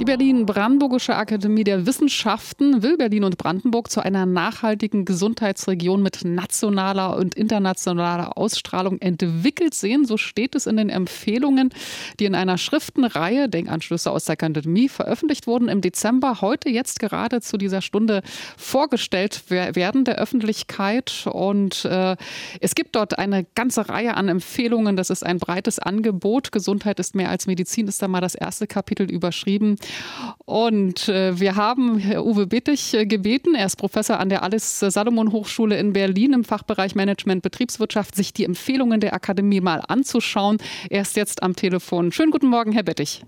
Die Berlin-Brandenburgische Akademie der Wissenschaften will Berlin und Brandenburg zu einer nachhaltigen Gesundheitsregion mit nationaler und internationaler Ausstrahlung entwickelt sehen. So steht es in den Empfehlungen, die in einer Schriftenreihe Denkanschlüsse aus der Akademie veröffentlicht wurden im Dezember, heute jetzt gerade zu dieser Stunde vorgestellt werden der Öffentlichkeit. Und äh, es gibt dort eine ganze Reihe an Empfehlungen. Das ist ein breites Angebot. Gesundheit ist mehr als Medizin, ist da mal das erste Kapitel überschrieben. Und äh, wir haben Herr Uwe Bittig äh, gebeten, er ist Professor an der Alice Salomon Hochschule in Berlin im Fachbereich Management Betriebswirtschaft, sich die Empfehlungen der Akademie mal anzuschauen. Er ist jetzt am Telefon. Schönen guten Morgen, Herr Bittig.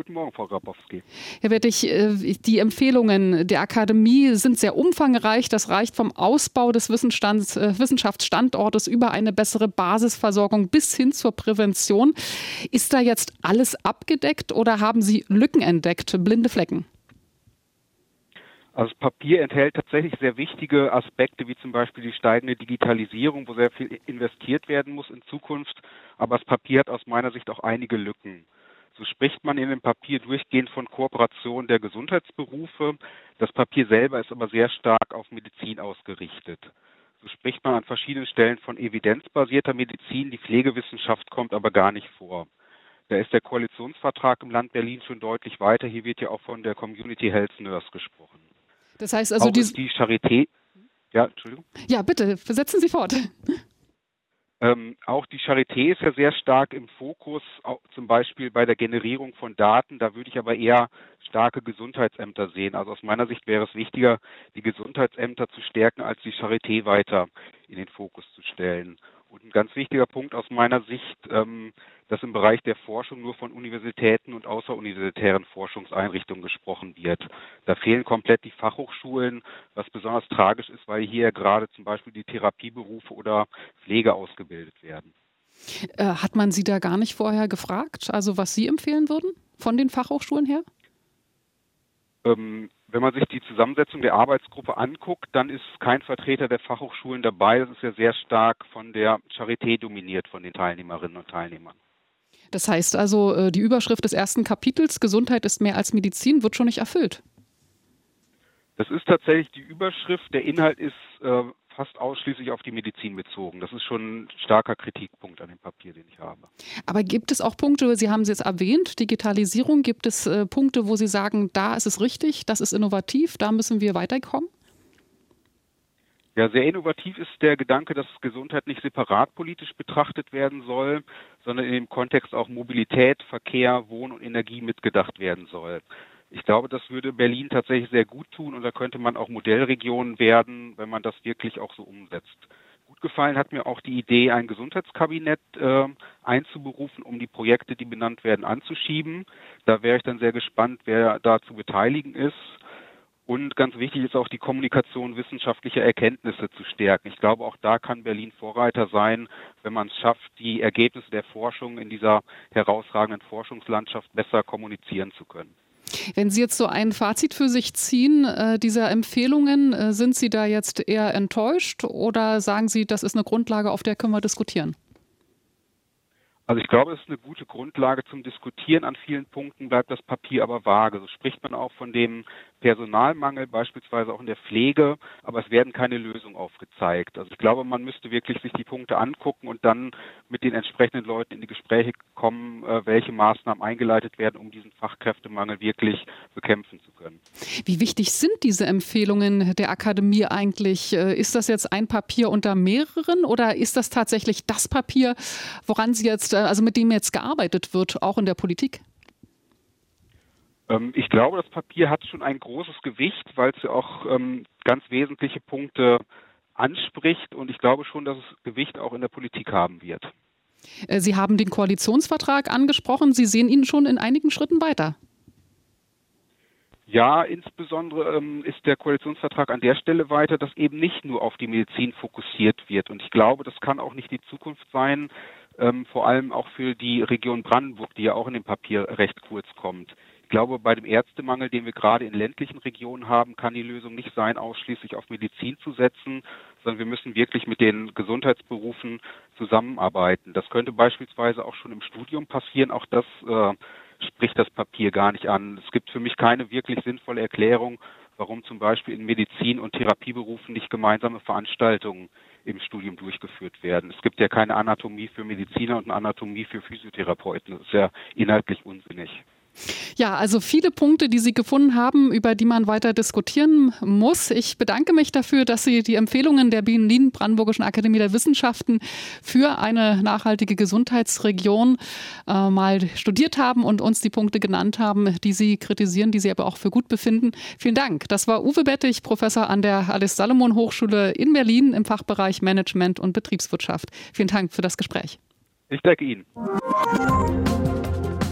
Guten Morgen, Frau Grabowski. Herr Wettig, äh, die Empfehlungen der Akademie sind sehr umfangreich. Das reicht vom Ausbau des äh, Wissenschaftsstandortes über eine bessere Basisversorgung bis hin zur Prävention. Ist da jetzt alles abgedeckt oder haben Sie Lücken entdeckt, blinde Flecken? Also das Papier enthält tatsächlich sehr wichtige Aspekte, wie zum Beispiel die steigende Digitalisierung, wo sehr viel investiert werden muss in Zukunft. Aber das Papier hat aus meiner Sicht auch einige Lücken. So spricht man in dem Papier durchgehend von Kooperation der Gesundheitsberufe. Das Papier selber ist aber sehr stark auf Medizin ausgerichtet. So spricht man an verschiedenen Stellen von evidenzbasierter Medizin. Die Pflegewissenschaft kommt aber gar nicht vor. Da ist der Koalitionsvertrag im Land Berlin schon deutlich weiter. Hier wird ja auch von der Community Health Nurse gesprochen. Das heißt also, auch die Charité. Ja, Entschuldigung. Ja, bitte, versetzen Sie fort. Ähm, auch die Charité ist ja sehr stark im Fokus, zum Beispiel bei der Generierung von Daten. Da würde ich aber eher starke Gesundheitsämter sehen. Also aus meiner Sicht wäre es wichtiger, die Gesundheitsämter zu stärken, als die Charité weiter in den Fokus zu stellen. Und ein ganz wichtiger Punkt aus meiner Sicht, ähm, dass im Bereich der Forschung nur von Universitäten und außeruniversitären Forschungseinrichtungen gesprochen wird. Da fehlen komplett die Fachhochschulen, was besonders tragisch ist, weil hier gerade zum Beispiel die Therapieberufe oder Pflege ausgebildet werden. Äh, hat man Sie da gar nicht vorher gefragt, also was Sie empfehlen würden von den Fachhochschulen her? Ähm, wenn man sich die Zusammensetzung der Arbeitsgruppe anguckt, dann ist kein Vertreter der Fachhochschulen dabei. Das ist ja sehr stark von der Charité dominiert, von den Teilnehmerinnen und Teilnehmern. Das heißt also, äh, die Überschrift des ersten Kapitels, Gesundheit ist mehr als Medizin, wird schon nicht erfüllt. Das ist tatsächlich die Überschrift. Der Inhalt ist äh, fast ausschließlich auf die Medizin bezogen. Das ist schon ein starker Kritikpunkt an dem Papier, den ich habe. Aber gibt es auch Punkte, Sie haben es jetzt erwähnt, Digitalisierung, gibt es äh, Punkte, wo Sie sagen, da ist es richtig, das ist innovativ, da müssen wir weiterkommen? Ja, sehr innovativ ist der Gedanke, dass Gesundheit nicht separat politisch betrachtet werden soll, sondern in dem Kontext auch Mobilität, Verkehr, Wohn- und Energie mitgedacht werden soll. Ich glaube, das würde Berlin tatsächlich sehr gut tun und da könnte man auch Modellregion werden, wenn man das wirklich auch so umsetzt. Gut gefallen hat mir auch die Idee, ein Gesundheitskabinett äh, einzuberufen, um die Projekte, die benannt werden, anzuschieben. Da wäre ich dann sehr gespannt, wer da zu beteiligen ist. Und ganz wichtig ist auch die Kommunikation wissenschaftlicher Erkenntnisse zu stärken. Ich glaube, auch da kann Berlin Vorreiter sein, wenn man es schafft, die Ergebnisse der Forschung in dieser herausragenden Forschungslandschaft besser kommunizieren zu können. Wenn Sie jetzt so ein Fazit für sich ziehen, äh, dieser Empfehlungen, äh, sind Sie da jetzt eher enttäuscht oder sagen Sie, das ist eine Grundlage, auf der können wir diskutieren? Also ich glaube, es ist eine gute Grundlage zum Diskutieren. An vielen Punkten bleibt das Papier aber vage. So spricht man auch von dem Personalmangel, beispielsweise auch in der Pflege, aber es werden keine Lösungen aufgezeigt. Also ich glaube, man müsste wirklich sich die Punkte angucken und dann mit den entsprechenden Leuten in die Gespräche kommen, äh, welche Maßnahmen eingeleitet werden, um diesen Fachkräftemangel wirklich bekämpfen zu können. Wie wichtig sind diese Empfehlungen der Akademie eigentlich? Äh, ist das jetzt ein Papier unter mehreren oder ist das tatsächlich das Papier, woran Sie jetzt also mit dem jetzt gearbeitet wird, auch in der Politik? Ähm, ich glaube, das Papier hat schon ein großes Gewicht, weil es ja auch ähm, ganz wesentliche Punkte anspricht und ich glaube schon, dass es Gewicht auch in der Politik haben wird. Äh, Sie haben den Koalitionsvertrag angesprochen. Sie sehen ihn schon in einigen Schritten weiter. Ja, insbesondere ähm, ist der Koalitionsvertrag an der Stelle weiter, dass eben nicht nur auf die Medizin fokussiert wird. Und ich glaube, das kann auch nicht die Zukunft sein, ähm, vor allem auch für die Region Brandenburg, die ja auch in dem Papier recht kurz kommt. Ich glaube, bei dem Ärztemangel, den wir gerade in ländlichen Regionen haben, kann die Lösung nicht sein, ausschließlich auf Medizin zu setzen, sondern wir müssen wirklich mit den Gesundheitsberufen zusammenarbeiten. Das könnte beispielsweise auch schon im Studium passieren. Auch das äh, spricht das Papier gar nicht an. Es gibt für mich keine wirklich sinnvolle Erklärung, warum zum Beispiel in Medizin- und Therapieberufen nicht gemeinsame Veranstaltungen im Studium durchgeführt werden. Es gibt ja keine Anatomie für Mediziner und eine Anatomie für Physiotherapeuten. Das ist ja inhaltlich unsinnig. Ja, also viele Punkte, die Sie gefunden haben, über die man weiter diskutieren muss. Ich bedanke mich dafür, dass Sie die Empfehlungen der Berlin-Brandenburgischen Akademie der Wissenschaften für eine nachhaltige Gesundheitsregion äh, mal studiert haben und uns die Punkte genannt haben, die Sie kritisieren, die Sie aber auch für gut befinden. Vielen Dank. Das war Uwe Bettig, Professor an der Alice Salomon Hochschule in Berlin im Fachbereich Management und Betriebswirtschaft. Vielen Dank für das Gespräch. Ich danke Ihnen.